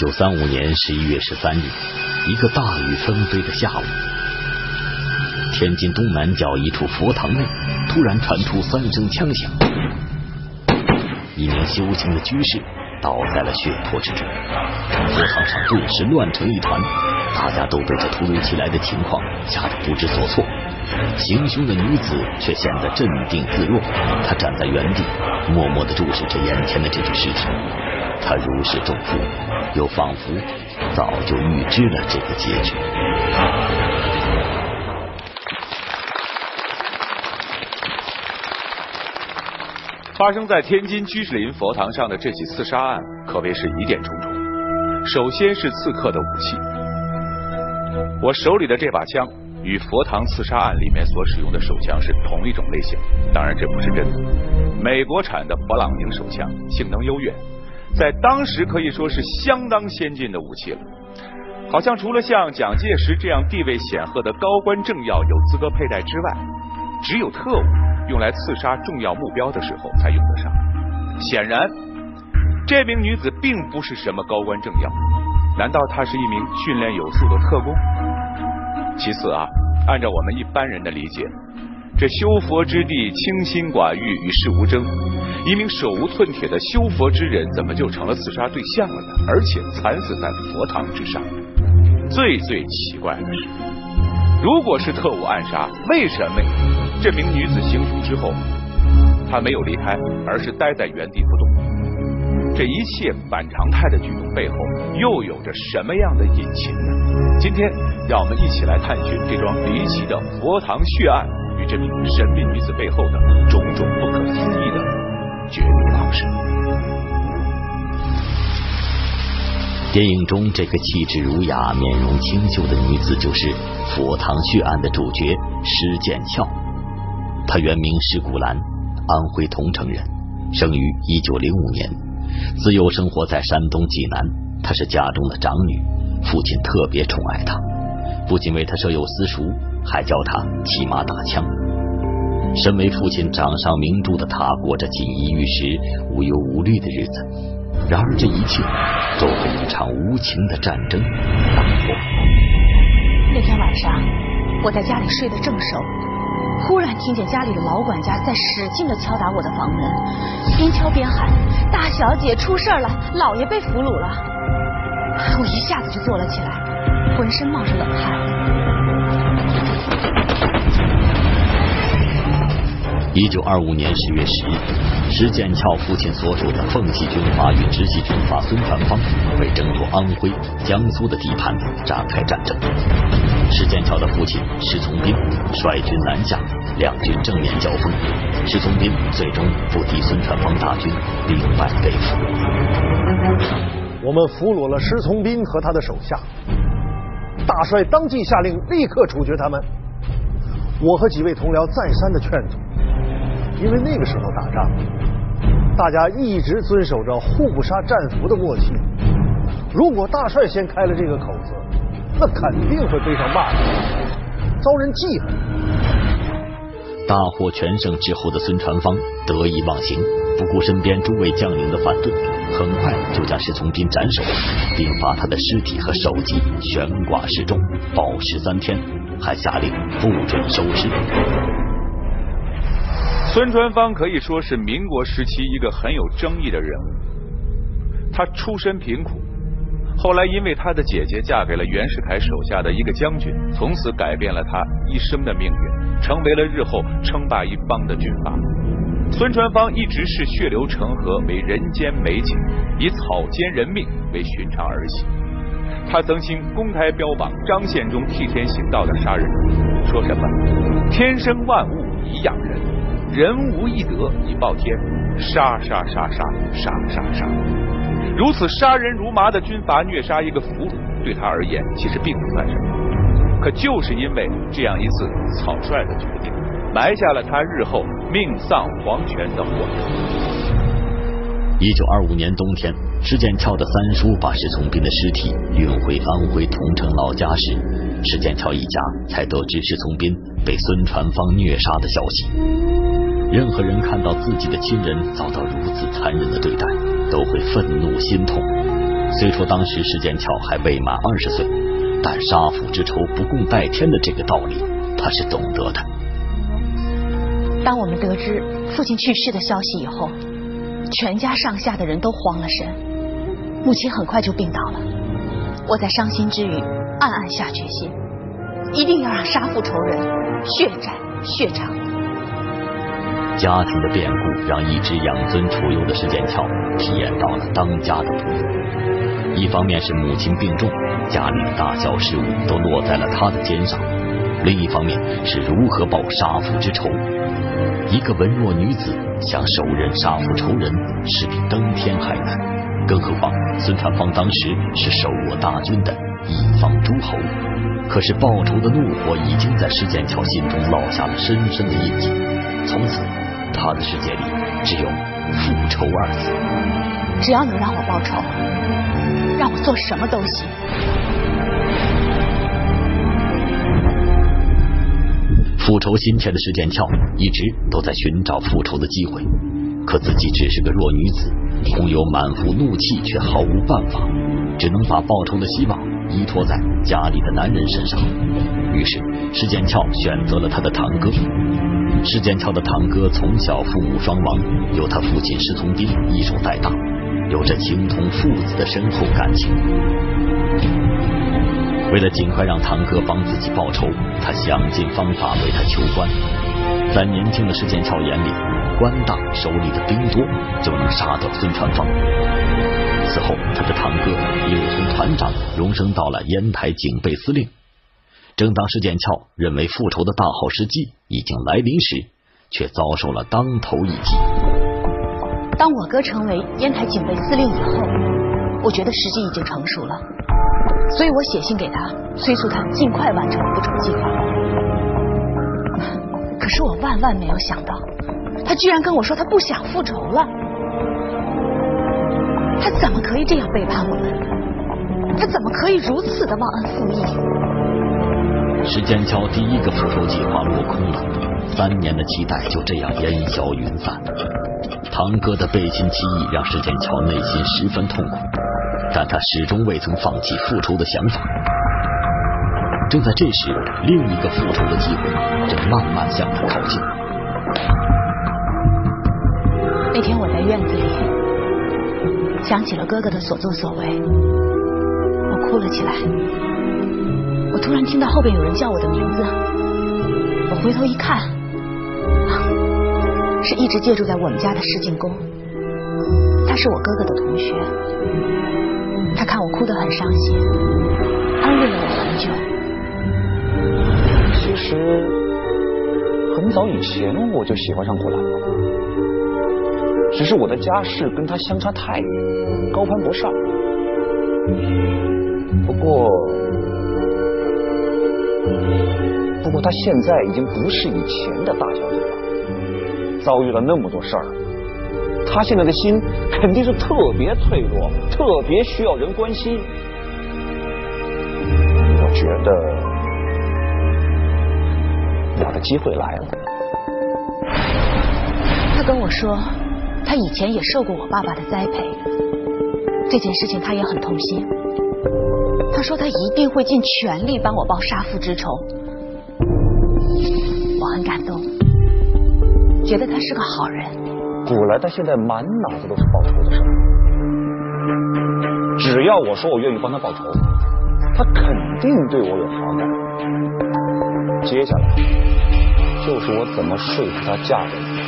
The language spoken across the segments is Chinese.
一九三五年十一月十三日，一个大雨纷飞的下午，天津东南角一处佛堂内突然传出三声枪响，一名修行的居士倒在了血泊之中，佛堂上顿时乱成一团，大家都被这突如其来的情况吓得不知所措。行凶的女子却显得镇定自若，她站在原地，默默的注视着眼前的这具尸体。他如释重负，又仿佛早就预知了这个结局。发生在天津居士林佛堂上的这起刺杀案，可谓是疑点重重。首先是刺客的武器，我手里的这把枪与佛堂刺杀案里面所使用的手枪是同一种类型，当然这不是真的。美国产的勃朗宁手枪性能优越，在当时可以说是相当先进的武器了。好像除了像蒋介石这样地位显赫的高官政要有资格佩戴之外，只有特务用来刺杀重要目标的时候才用得上。显然，这名女子并不是什么高官政要，难道她是一名训练有素的特工？其次啊，按照我们一般人的理解，这修佛之地清心寡欲，与世无争，一名手无寸铁的修佛之人，怎么就成了刺杀对象了呢？而且惨死在佛堂之上。最最奇怪的是，如果是特务暗杀，为什么这名女子行凶之后，她没有离开，而是待在原地不动？这一切反常态的举动背后，又有着什么样的隐情呢？今天，让我们一起来探寻这桩离奇的佛堂血案与这名神秘女子背后的种种不可思议的绝密方式。电影中这个气质儒雅、面容清秀的女子，就是佛堂血案的主角施剑翘。她原名施古兰，安徽桐城人，生于一九零五年，自幼生活在山东济南。她是家中的长女，父亲特别宠爱她，不仅为她设有私塾，还教他骑马打枪。身为父亲掌上明珠的他，过着锦衣玉食、无忧无虑的日子。然而，这一切都被一场无情的战争打破。那天晚上，我在家里睡得正熟，忽然听见家里的老管家在使劲的敲打我的房门，边敲边喊：“大小姐出事了，老爷被俘虏了！”我一下子就坐了起来，浑身冒着冷汗。一九二五年十月十日，施剑翘父亲所属的奉系军阀与直系军阀孙传芳为争夺安徽、江苏的地盘展开战争。施剑翘的父亲施从斌率军南下，两军正面交锋，施从斌最终不敌孙传芳大军，兵败被俘。我们俘虏了施从斌和他的手下，大帅当即下令立刻处决他们。我和几位同僚再三的劝阻。因为那个时候打仗，大家一直遵守着互不杀战俘的默契。如果大帅先开了这个口子，那肯定会背上骂名，遭人记恨。大获全胜之后的孙传芳得意忘形，不顾身边诸位将领的反对，很快就将石从斌斩首，并把他的尸体和首级悬挂示众，暴尸三天，还下令不准收尸。孙传芳可以说是民国时期一个很有争议的人物。他出身贫苦，后来因为他的姐姐嫁给了袁世凯手下的一个将军，从此改变了他一生的命运，成为了日后称霸一方的军阀。孙传芳一直视血流成河为人间美景，以草菅人命为寻常儿戏。他曾经公开标榜张献忠替天行道的杀人，说什么“天生万物以养人”。人无一德以报天，杀杀杀杀杀杀杀！如此杀人如麻的军阀虐杀一个俘虏，对他而言其实并不算什么。可就是因为这样一次草率的决定，埋下了他日后命丧黄泉的祸根。一九二五年冬天，施建桥的三叔把施从斌的尸体运回安徽桐城老家时，施剑翘一家才得知施从斌被孙传芳虐杀的消息。任何人看到自己的亲人遭到如此残忍的对待，都会愤怒心痛。虽说当时石剑桥还未满二十岁，但杀父之仇不共戴天的这个道理，他是懂得的。当我们得知父亲去世的消息以后，全家上下的人都慌了神。母亲很快就病倒了，我在伤心之余，暗暗下决心，一定要让杀父仇人血债血偿。家庭的变故让一直养尊处优的石剑桥体验到了当家的不易。一方面是母亲病重，家里的大小事务都落在了他的肩上；另一方面是如何报杀父之仇。一个文弱女子想手刃杀父仇人，是比登天还难。更何况孙传芳当时是手握大军的一方诸侯，可是报仇的怒火已经在石剑桥心中烙下了深深的印记。从此，他的世界里只有复仇二字。只要能让我报仇，让我做什么都行。复仇心切的石剑鞘一直都在寻找复仇的机会，可自己只是个弱女子，空有满腹怒气，却毫无办法，只能把报仇的希望依托在家里的男人身上。于是，石剑翘选择了他的堂哥。石剑翘的堂哥从小父母双亡，由他父亲石从斌一手带大，有着情同父子的深厚感情。为了尽快让堂哥帮自己报仇，他想尽方法为他求官。在年轻的石剑翘眼里，官大手里的兵多，就能杀掉孙传芳。此后，他的堂哥一路从团长荣升到了烟台警备司令。正当石剑翘认为复仇的大好时机已经来临时，却遭受了当头一击。当我哥成为烟台警备司令以后，我觉得时机已经成熟了。所以我写信给他，催促他尽快完成复仇计划。可是我万万没有想到，他居然跟我说他不想复仇了。他怎么可以这样背叛我们？他怎么可以如此的忘恩负义？石剑桥第一个复仇计划落空了，三年的期待就这样烟消云散。堂哥的背信弃义让石剑桥内心十分痛苦。但他始终未曾放弃复仇的想法。正在这时，另一个复仇的机会正慢慢向他靠近。那天我在院子里想起了哥哥的所作所为，我哭了起来。我突然听到后边有人叫我的名字，我回头一看，是一直借住在我们家的石进公，他是我哥哥的同学。他看我哭得很伤心，安慰了我很久。其实很早以前我就喜欢上古兰了，只是我的家世跟他相差太远，高攀不上。不过，不过他现在已经不是以前的大小姐了，遭遇了那么多事儿。他现在的心肯定是特别脆弱，特别需要人关心。我觉得我的机会来了。他跟我说，他以前也受过我爸爸的栽培，这件事情他也很痛心。他说他一定会尽全力帮我报杀父之仇。我很感动，觉得他是个好人。古来他现在满脑子都是报仇的事，只要我说我愿意帮他报仇，他肯定对我有好感。接下来就是我怎么说服他嫁给我。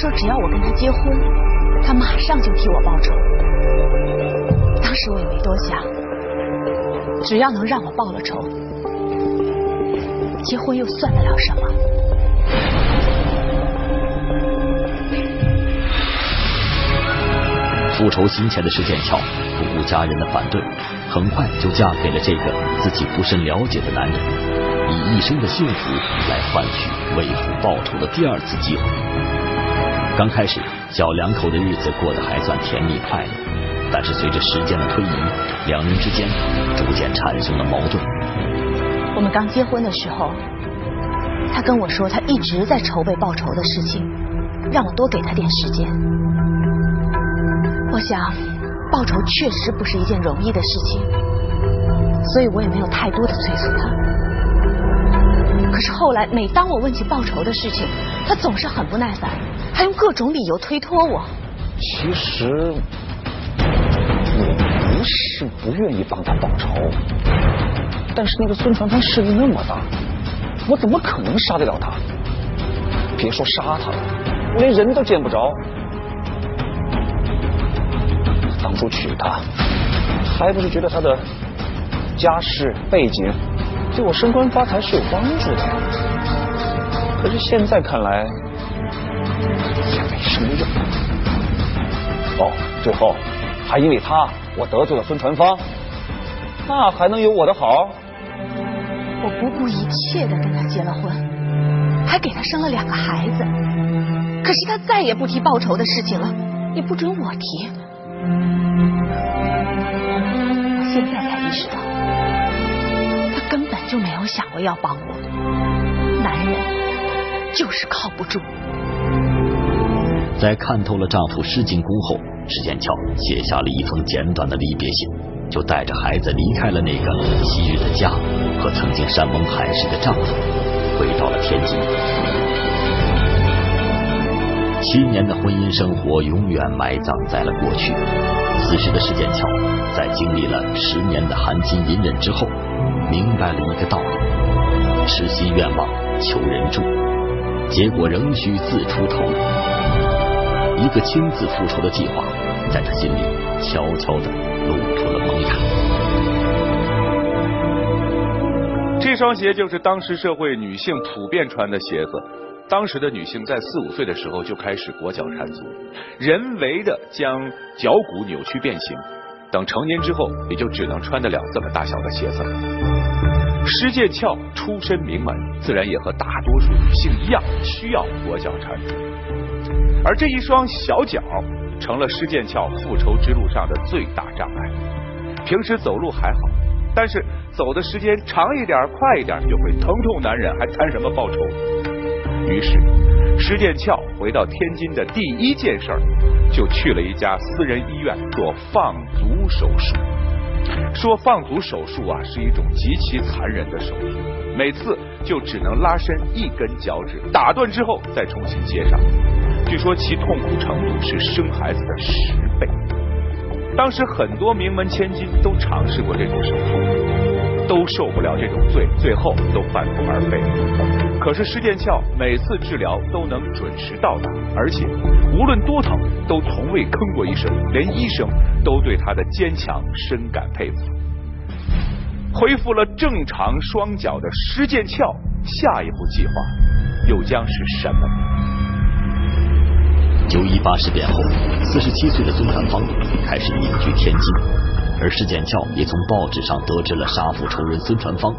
说只要我跟他结婚，他马上就替我报仇。当时我也没多想，只要能让我报了仇。结婚又算得了什么？复仇心切的石剑桥不顾家人的反对，很快就嫁给了这个自己不甚了解的男人，以一生的幸福来换取为父报仇的第二次机会。刚开始，小两口的日子过得还算甜蜜快乐，但是随着时间的推移，两人之间逐渐产生了矛盾。我们刚结婚的时候，他跟我说他一直在筹备报仇的事情，让我多给他点时间。我想，报仇确实不是一件容易的事情，所以我也没有太多的催促他。可是后来，每当我问起报仇的事情，他总是很不耐烦，还用各种理由推脱我。其实我不是不愿意帮他报仇，但是那个孙传芳势力那么大，我怎么可能杀得了他？别说杀他了，我连人都见不着。当初娶她，还不是觉得她的家世背景对我升官发财是有帮助的？可是现在看来，也没什么用。哦，最后还因为他，我得罪了孙传芳，那还能有我的好？我不顾一切的跟他结了婚，还给他生了两个孩子。可是他再也不提报仇的事情了，也不准我提。我现在才意识到，就没有想过要帮我。男人就是靠不住。在看透了丈夫施进宫后，石剑桥写下了一封简短的离别信，就带着孩子离开了那个昔日的家和曾经山盟海誓的丈夫，回到了天津。七年的婚姻生活永远埋葬在了过去。此时的石剑桥，在经历了十年的含金隐忍之后，明白了一个道理：痴心愿望求人助，结果仍需自出头。一个亲自复仇的计划，在他心里悄悄的露出了萌芽。这双鞋就是当时社会女性普遍穿的鞋子。当时的女性在四五岁的时候就开始裹脚缠足，人为的将脚骨扭曲变形，等成年之后也就只能穿得了这么大小的鞋子了。施剑翘出身名门，自然也和大多数女性一样需要裹脚缠足，而这一双小脚成了施剑翘复仇之路上的最大障碍。平时走路还好，但是走的时间长一点、快一点就会疼痛难忍，还谈什么报仇？于是，施剑翘回到天津的第一件事儿，就去了一家私人医院做放足手术。说放足手术啊，是一种极其残忍的手术，每次就只能拉伸一根脚趾，打断之后再重新接上。据说其痛苦程度是生孩子的十倍。当时很多名门千金都尝试过这种手术，都受不了这种罪，最后都半途而废。可是施剑翘每次治疗都能准时到达，而且无论多疼都从未吭过一声，连医生都对他的坚强深感佩服。恢复了正常双脚的施剑翘，下一步计划又将是什么？九一八事变后，四十七岁的孙传芳开始隐居天津，而施剑翘也从报纸上得知了杀父仇人孙传芳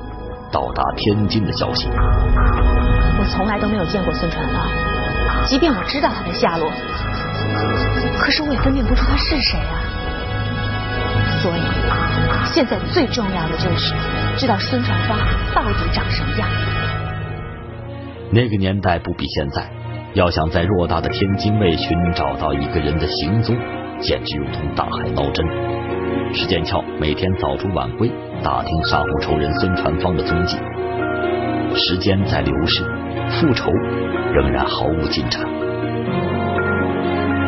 到达天津的消息。我从来都没有见过孙传芳，即便我知道他的下落，可是我也分辨不出他是谁啊。所以，现在最重要的就是知道孙传芳到底长什么样。那个年代不比现在。要想在偌大的天津卫寻找到一个人的行踪，简直如同大海捞针。石剑翘每天早出晚归，打听杀父仇人孙传芳的踪迹。时间在流逝，复仇仍然毫无进展。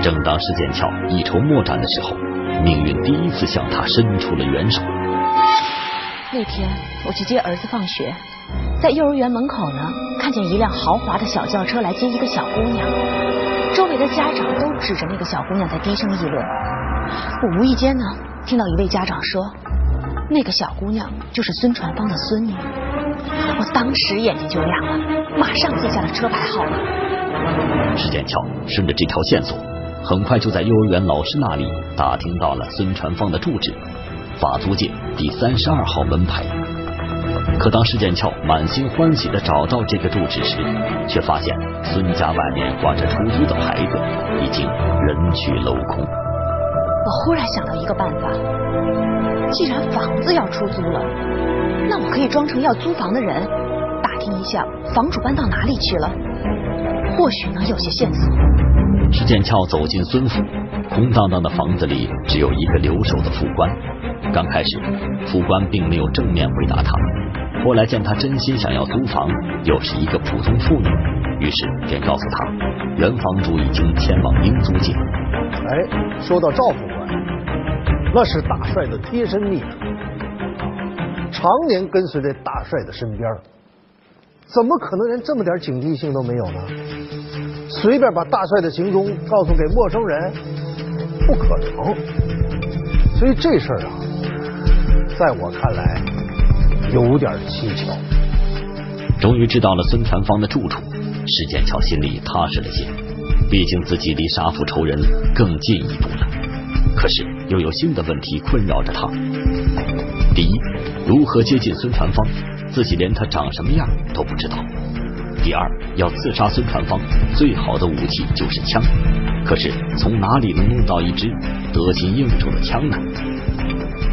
正当石剑翘一筹莫展的时候，命运第一次向他伸出了援手。那天我去接儿子放学。在幼儿园门口呢，看见一辆豪华的小轿车来接一个小姑娘，周围的家长都指着那个小姑娘在低声议论。我无意间呢，听到一位家长说，那个小姑娘就是孙传芳的孙女。我当时眼睛就亮了，马上记下了车牌号码。石剑桥顺着这条线索，很快就在幼儿园老师那里打听到了孙传芳的住址——法租界第三十二号门牌。可当石剑桥满心欢喜的找到这个住址时，却发现孙家外面挂着出租的牌子，已经人去楼空。我忽然想到一个办法，既然房子要出租了，那我可以装成要租房的人，打听一下房主搬到哪里去了。或许能有些线索。石剑翘走进孙府，空荡荡的房子里只有一个留守的副官。刚开始，副官并没有正面回答他，后来见他真心想要租房，又是一个普通妇女，于是便告诉他，原房主已经前往英租界。哎，说到赵副官，那是大帅的贴身秘书，常年跟随在大帅的身边，怎么可能连这么点警惕性都没有呢？随便把大帅的行踪告诉给陌生人，不可能。所以这事儿啊，在我看来有点蹊跷。终于知道了孙传芳的住处，石建桥心里踏实了些。毕竟自己离杀父仇人更近一步了。可是又有新的问题困扰着他。第一，如何接近孙传芳？自己连他长什么样都不知道。第二，要刺杀孙传芳，最好的武器就是枪。可是从哪里能弄到一支得心应手的枪呢？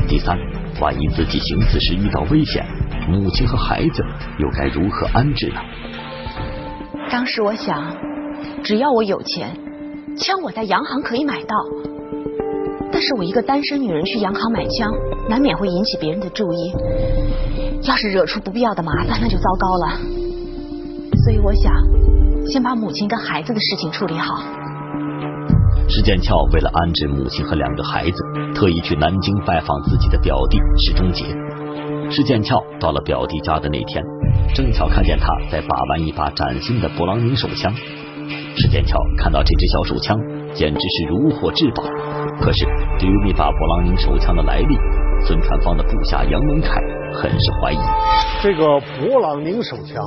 第三，万一自己行刺时遇到危险，母亲和孩子又该如何安置呢？当时我想，只要我有钱，枪我在洋行可以买到。但是我一个单身女人去洋行买枪，难免会引起别人的注意。要是惹出不必要的麻烦，那就糟糕了。所以我想，先把母亲跟孩子的事情处理好。石剑翘为了安置母亲和两个孩子，特意去南京拜访自己的表弟石忠杰。石剑翘到了表弟家的那天，正巧看见他在把玩一把崭新的勃朗宁手枪。石剑翘看到这支小手枪，简直是如获至宝。可是对于那把勃朗宁手枪的来历，孙传芳的部下杨文凯很是怀疑。这个勃朗宁手枪，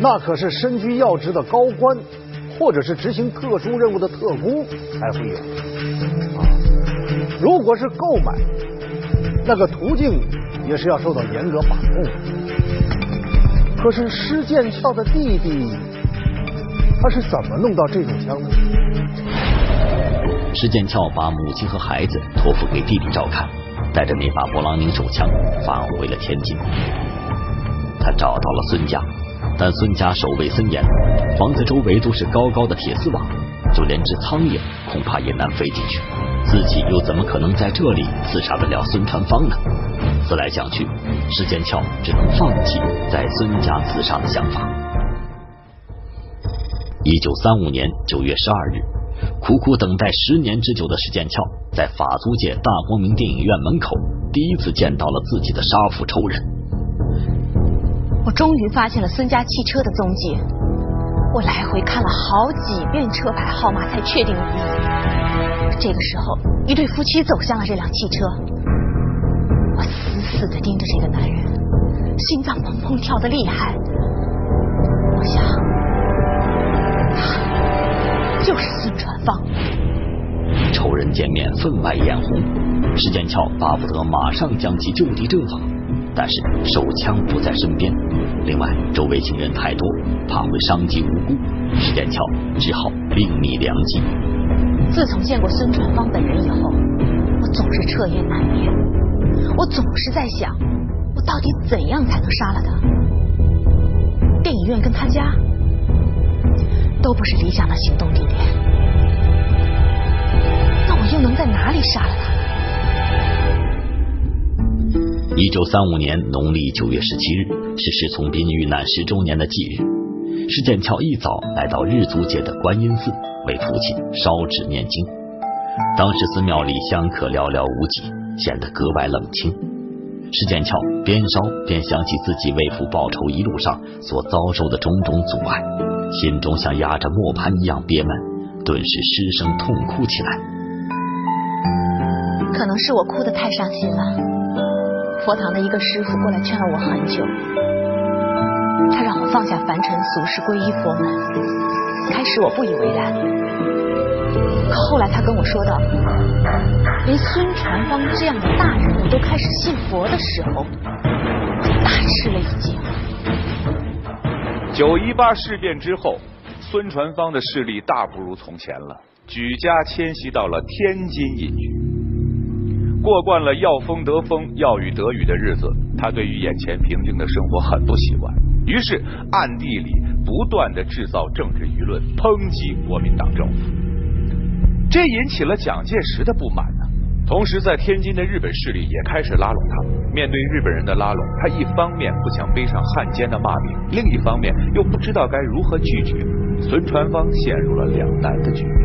那可是身居要职的高官，或者是执行特殊任务的特工才会有。啊，如果是购买，那个途径也是要受到严格把控的。可是施剑翘的弟弟，他是怎么弄到这种枪的？施剑翘把母亲和孩子托付给弟弟照看，带着那把勃朗宁手枪返回了天津。他找到了孙家，但孙家守卫森严，房子周围都是高高的铁丝网，就连只苍蝇恐怕也难飞进去。自己又怎么可能在这里刺杀得了孙传芳呢？思来想去，施剑翘只能放弃在孙家自杀的想法。一九三五年九月十二日，苦苦等待十年之久的施剑翘，在法租界大光明电影院门口第一次见到了自己的杀父仇人。我终于发现了孙家汽车的踪迹，我来回看了好几遍车牌号码，才确定。这个时候，一对夫妻走向了这辆汽车，我死死的盯着这个男人，心脏砰砰跳得厉害。我想，他就是孙。见面分外眼红，石剑翘巴不得马上将其就地正法，但是手枪不在身边，另外周围行人太多，怕会伤及无辜，石剑翘只好另觅良机。自从见过孙传芳本人以后，我总是彻夜难眠。我总是在想，我到底怎样才能杀了他？电影院跟他家都不是理想的行动地点，又能在哪里杀了他？一九三五年农历九月十七日是石从斌遇难十周年的忌日，施剑翘一早来到日租界的观音寺为父亲烧纸念经。当时寺庙里香客寥寥无几，显得格外冷清。施剑翘边烧边想起自己为父报仇一路上所遭受的种种阻碍，心中像压着磨盘一样憋闷，顿时失声痛哭起来。可能是我哭得太伤心了。佛堂的一个师傅过来劝了我很久，他让我放下凡尘俗世，皈依佛门。开始我不以为然，可后来他跟我说道，连孙传芳这样的大人物都开始信佛的时候，我大吃了一惊。九一八事变之后，孙传芳的势力大不如从前了，举家迁徙到了天津隐居。过惯了要风得风、要雨得雨的日子，他对于眼前平静的生活很不习惯。于是暗地里不断的制造政治舆论，抨击国民党政府，这引起了蒋介石的不满呢。同时，在天津的日本势力也开始拉拢他。面对日本人的拉拢，他一方面不想背上汉奸的骂名，另一方面又不知道该如何拒绝。孙传芳陷入了两难的局面。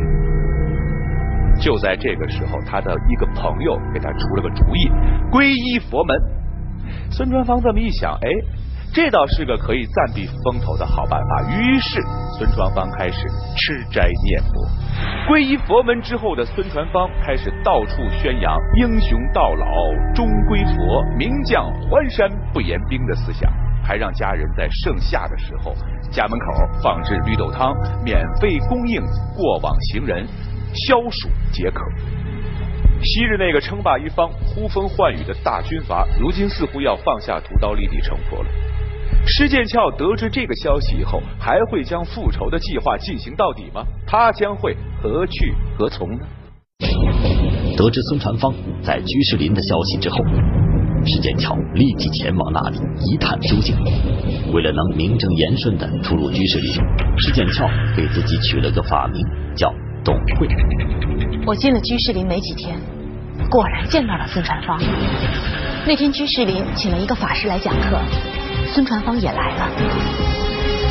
就在这个时候，他的一个朋友给他出了个主意：皈依佛门。孙传芳这么一想，哎。这倒是个可以暂避风头的好办法。于是，孙传芳开始吃斋念佛。皈依佛门之后的孙传芳开始到处宣扬“英雄到老终归佛，名将还山不言兵”的思想，还让家人在盛夏的时候家门口放置绿豆汤，免费供应过往行人，消暑解渴。昔日那个称霸一方、呼风唤雨的大军阀，如今似乎要放下屠刀立地成佛了。施剑翘得知这个消息以后，还会将复仇的计划进行到底吗？他将会何去何从呢？得知孙传芳在居士林的消息之后，施剑翘立即前往那里一探究竟。为了能名正言顺的出入居士林，施剑翘给自己取了个法名叫董慧。我进了居士林没几天，果然见到了孙传芳。那天居士林请了一个法师来讲课。孙传芳也来了，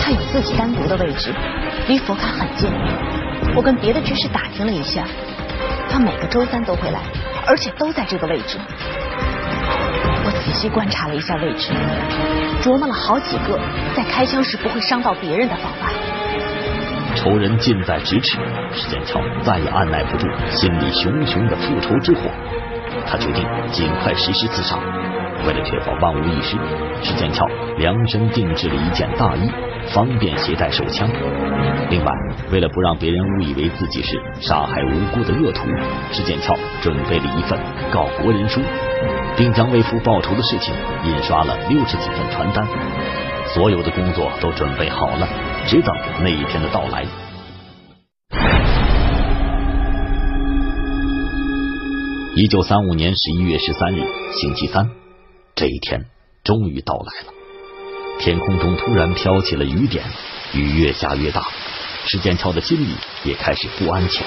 他有自己单独的位置，离佛龛很近。我跟别的居士打听了一下，他每个周三都会来，而且都在这个位置。我仔细观察了一下位置，琢磨了好几个在开枪时不会伤到别人的方法。仇人近在咫尺，石剑桥再也按耐不住心里熊熊的复仇之火，他决定尽快实施自杀。为了确保万无一失，石剑翘量身定制了一件大衣，方便携带手枪。另外，为了不让别人误以为自己是杀害无辜的恶徒，石剑翘准备了一份告国人书，并将为父报仇的事情印刷了六十几份传单。所有的工作都准备好了，直等那一天的到来。一九三五年十一月十三日，星期三。这一天终于到来了，天空中突然飘起了雨点，雨越下越大，石剑桥的心里也开始不安起来。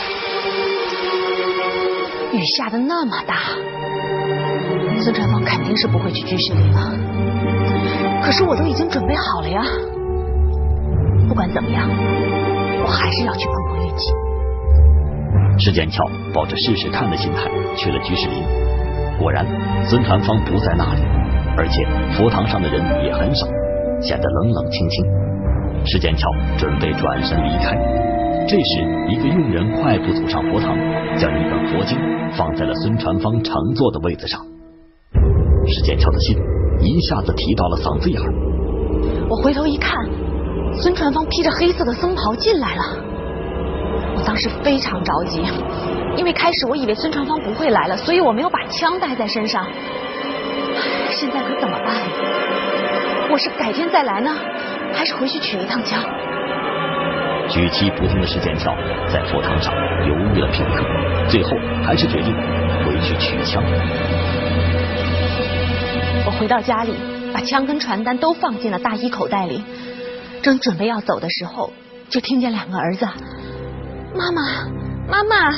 雨下的那么大，孙传芳肯定是不会去居士林了。可是我都已经准备好了呀，不管怎么样，我还是要去碰碰运气。石剑桥抱着试试看的心态去了居士林，果然孙传芳不在那里。而且佛堂上的人也很少，显得冷冷清清。石剑桥准备转身离开，这时一个佣人快步走上佛堂，将一本佛经放在了孙传芳乘坐的位子上。石剑桥的心一下子提到了嗓子眼儿。我回头一看，孙传芳披着黑色的僧袍进来了。我当时非常着急，因为开始我以为孙传芳不会来了，所以我没有把枪带在身上。现在可怎么办？我是改天再来呢，还是回去取一趟枪？举棋不定的石剑桥在佛堂上犹豫了片刻，最后还是决定回去取枪。我回到家里，把枪跟传单都放进了大衣口袋里，正准备要走的时候，就听见两个儿子：“妈妈，妈妈！”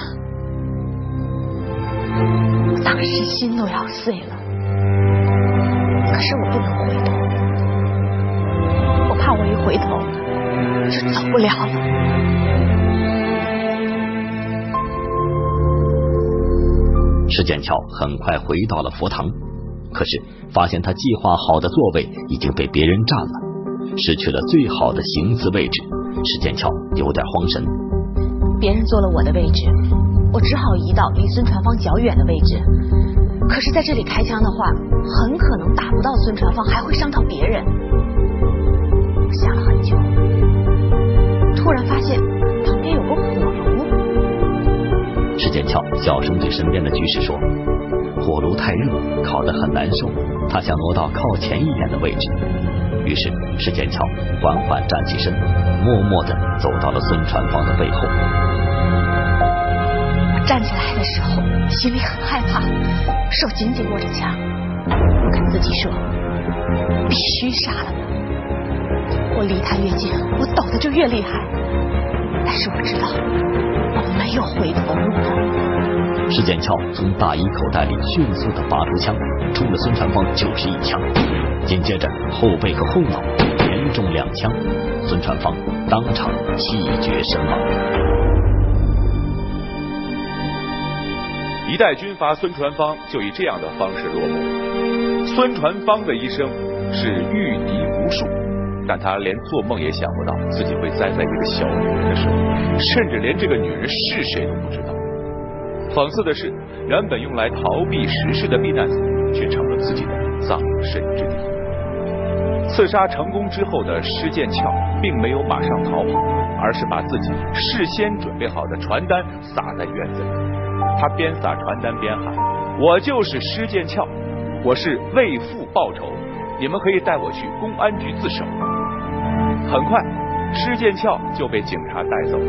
我当时心都要碎了。可是我不能回头，我怕我一回头就走不了了。石建桥很快回到了佛堂，可是发现他计划好的座位已经被别人占了，失去了最好的行刺位置。石剑桥有点慌神。别人坐了我的位置，我只好移到离孙传芳较远的位置。可是，在这里开枪的话，很可能打不到孙传芳，还会伤到别人。我想了很久，突然发现旁边有个火炉。石剑桥小声对身边的居士说：“火炉太热，烤得很难受。”他想挪到靠前一点的位置。于是，石剑桥缓缓站起身，默默的走到了孙传芳的背后。我站起来的时候，心里很害怕，手紧紧握着枪。我跟自己说，必须杀了他。我离他越近，我抖的就越厉害。但是我知道，我没有回头路。了。石剑翘从大衣口袋里迅速的拔出枪，冲着孙传芳就是一枪，紧接着后背和后脑中两枪，孙传芳当场气绝身亡。一代军阀孙传芳就以这样的方式落幕。孙传芳的一生是御敌无数。但他连做梦也想不到自己会栽在一个小女人的手里，甚至连这个女人是谁都不知道。讽刺的是，原本用来逃避时事的避难所，却成了自己的葬身之地。刺杀成功之后的施剑翘，并没有马上逃跑，而是把自己事先准备好的传单撒在院子里。他边撒传单边喊：“我就是施剑翘，我是为父报仇，你们可以带我去公安局自首。”很快，施剑翘就被警察带走。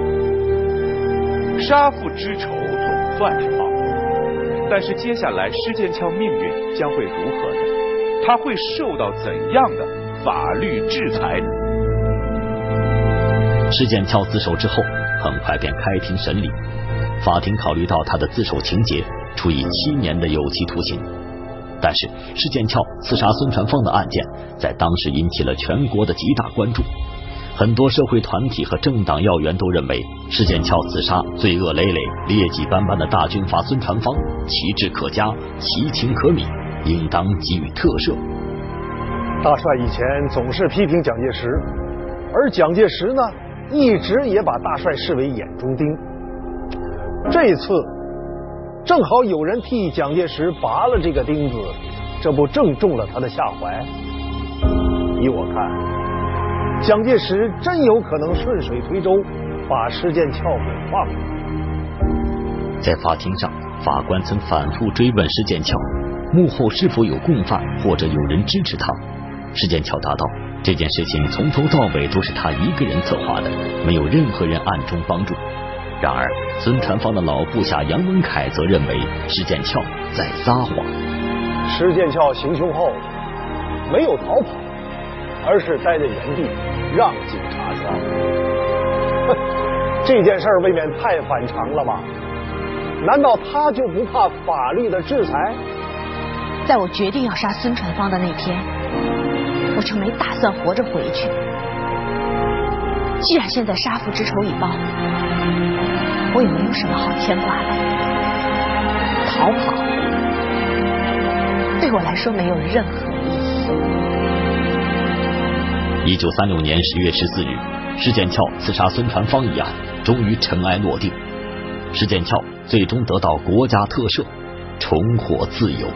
杀父之仇总算是报了，但是接下来施剑翘命运将会如何呢？他会受到怎样的法律制裁呢？施剑翘自首之后，很快便开庭审理。法庭考虑到他的自首情节，处以七年的有期徒刑。但是施剑翘刺杀孙传芳的案件，在当时引起了全国的极大关注。很多社会团体和政党要员都认为，施剑翘刺杀罪恶累累、劣迹斑斑的大军阀孙传芳，奇志可嘉，其情可悯，应当给予特赦。大帅以前总是批评蒋介石，而蒋介石呢，一直也把大帅视为眼中钉。这次正好有人替蒋介石拔了这个钉子，这不正中了他的下怀？依我看。蒋介石真有可能顺水推舟，把施剑翘给放了。在法庭上，法官曾反复追问施剑翘，幕后是否有共犯或者有人支持他。施剑桥答道：“这件事情从头到尾都是他一个人策划的，没有任何人暗中帮助。”然而，孙传芳的老部下杨文凯则认为石剑翘在撒谎。石剑翘行凶后没有逃跑。而是待在原地让警察抓，哼，这件事儿未免太反常了吧？难道他就不怕法律的制裁？在我决定要杀孙传芳的那天，就没打算活着回去。既然现在杀父之仇已报，我也没有什么好牵挂的。逃跑对我来说没有任何意义。一九三六年十月十四日，施剑翘刺杀孙传芳一案终于尘埃落定，施剑翘最终得到国家特赦，重获自由。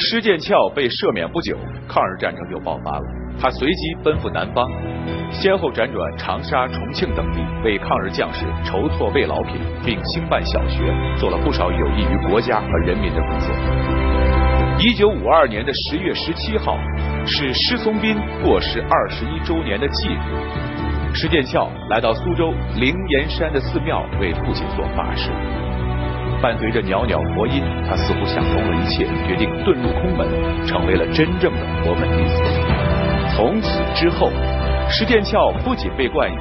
施剑翘被赦免不久，抗日战争就爆发了。他随即奔赴南方，先后辗转长沙、重庆等地，为抗日将士筹措慰劳品，并兴办小学，做了不少有益于国家和人民的工作。一九五二年的十月十七号。是施从斌过世二十一周年的忌日，施剑翘来到苏州灵岩山的寺庙为父亲做法事，伴随着袅袅佛音，他似乎想通了一切，决定遁入空门，成为了真正的佛门弟子。从此之后，施剑翘不仅被冠以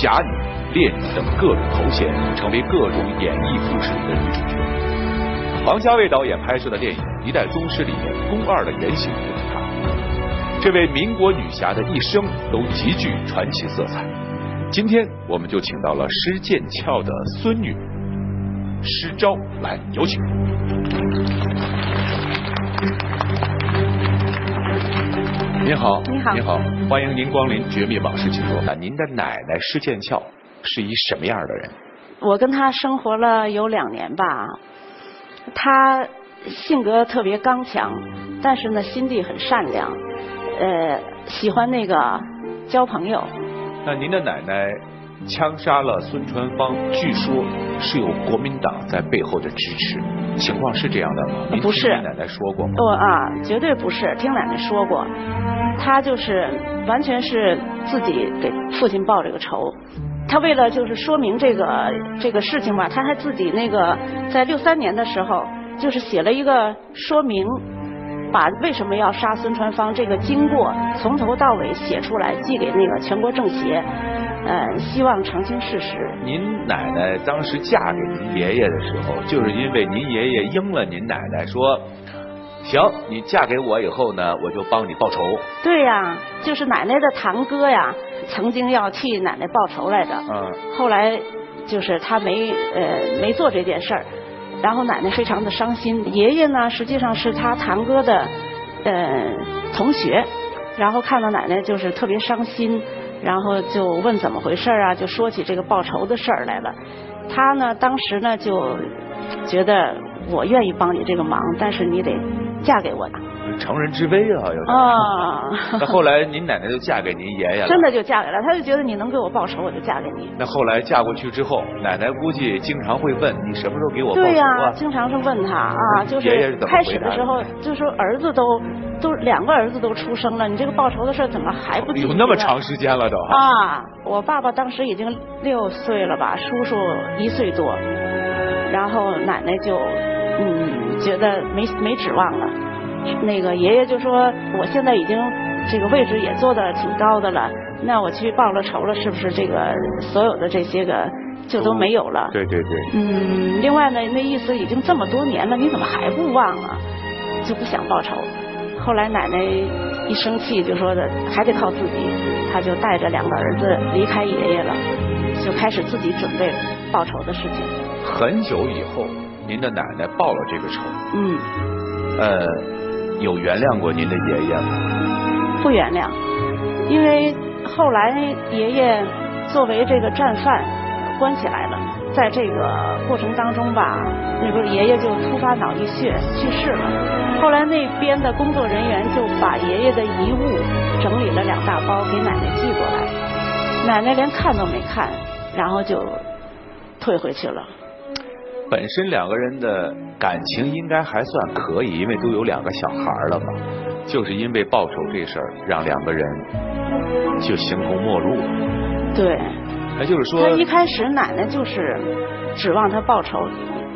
侠女、烈女等各种头衔，成为各种演绎故事里的女主角。王家卫导演拍摄的电影《一代宗师》里面，宫二的原型就是她。这位民国女侠的一生都极具传奇色彩。今天我们就请到了施剑翘的孙女施昭来，有请。您好，您好，您好，欢迎您光临《绝密往事》请坐。那您的奶奶施剑翘是一什么样的人？我跟她生活了有两年吧，她性格特别刚强，但是呢心地很善良。呃，喜欢那个交朋友。那您的奶奶枪杀了孙传芳，据说是有国民党在背后的支持，情况是这样的吗？不是，奶奶说过吗？不啊，绝对不是，听奶奶说过，她就是完全是自己给父亲报这个仇。他为了就是说明这个这个事情吧，他还自己那个在六三年的时候，就是写了一个说明。把为什么要杀孙传芳这个经过从头到尾写出来，寄给那个全国政协，呃，希望澄清事实。您奶奶当时嫁给您爷爷的时候，就是因为您爷爷应了您奶奶说，行，你嫁给我以后呢，我就帮你报仇。对呀，就是奶奶的堂哥呀，曾经要替奶奶报仇来着。嗯。后来就是他没呃没做这件事儿。然后奶奶非常的伤心，爷爷呢实际上是他堂哥的呃同学，然后看到奶奶就是特别伤心，然后就问怎么回事啊，就说起这个报仇的事儿来了。他呢当时呢就觉得我愿意帮你这个忙，但是你得嫁给我。成人之危啊，有点。啊。那后来您奶奶就嫁给您爷爷了。真的就嫁给了，他就觉得你能给我报仇，我就嫁给你。那后来嫁过去之后，奶奶估计经常会问你什么时候给我报仇啊？对呀，经常是问他啊，就是开始的时候就说儿子都都两个儿子都出生了，你这个报仇的事怎么还不？有那么长时间了都。啊，我爸爸当时已经六岁了吧，叔叔一岁多，然后奶奶就嗯觉得没没指望了。那个爷爷就说：“我现在已经这个位置也做的挺高的了，那我去报了仇了，是不是这个所有的这些个就都没有了？”对对对。嗯，另外呢，那意思已经这么多年了，你怎么还不忘啊？就不想报仇。后来奶奶一生气就说的还得靠自己，他就带着两个儿子离开爷爷了，就开始自己准备报仇的事情。很久以后，您的奶奶报了这个仇。嗯。呃。有原谅过您的爷爷吗？不原谅，因为后来爷爷作为这个战犯关起来了，在这个过程当中吧，那个爷爷就突发脑溢血去世了。后来那边的工作人员就把爷爷的遗物整理了两大包给奶奶寄过来，奶奶连看都没看，然后就退回去了。本身两个人的感情应该还算可以，因为都有两个小孩了嘛。就是因为报仇这事儿，让两个人就形同陌路了。对。那就是说，他一开始奶奶就是指望他报仇，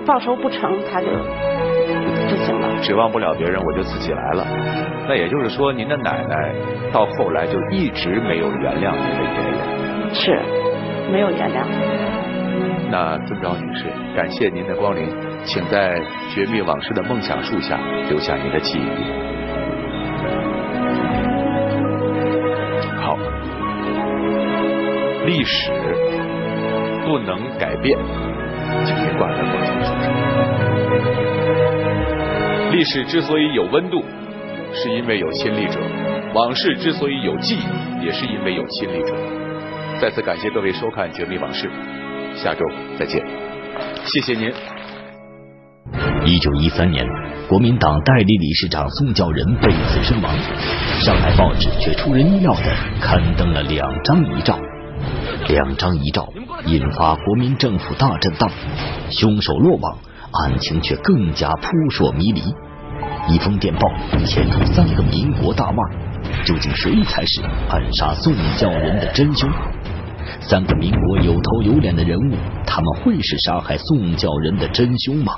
报仇不成他就不行了。指望不了别人，我就自己来了。那也就是说，您的奶奶到后来就一直没有原谅您的爷爷。是，没有原谅。那尊昭女士，感谢您的光临，请在绝密往事的梦想树下留下您的记忆。好，历史不能改变，请别挂在梦想树上。历史之所以有温度，是因为有亲历者；往事之所以有记忆，也是因为有亲历者。再次感谢各位收看《绝密往事》。下周再见，谢谢您。一九一三年，国民党代理理事长宋教仁被刺身亡，上海报纸却出人意料的刊登了两张遗照，两张遗照引发国民政府大震荡，凶手落网，案情却更加扑朔迷离。一封电报牵出三个民国大腕，究竟谁才是暗杀宋教仁的真凶？三个民国有头有脸的人物，他们会是杀害宋教仁的真凶吗？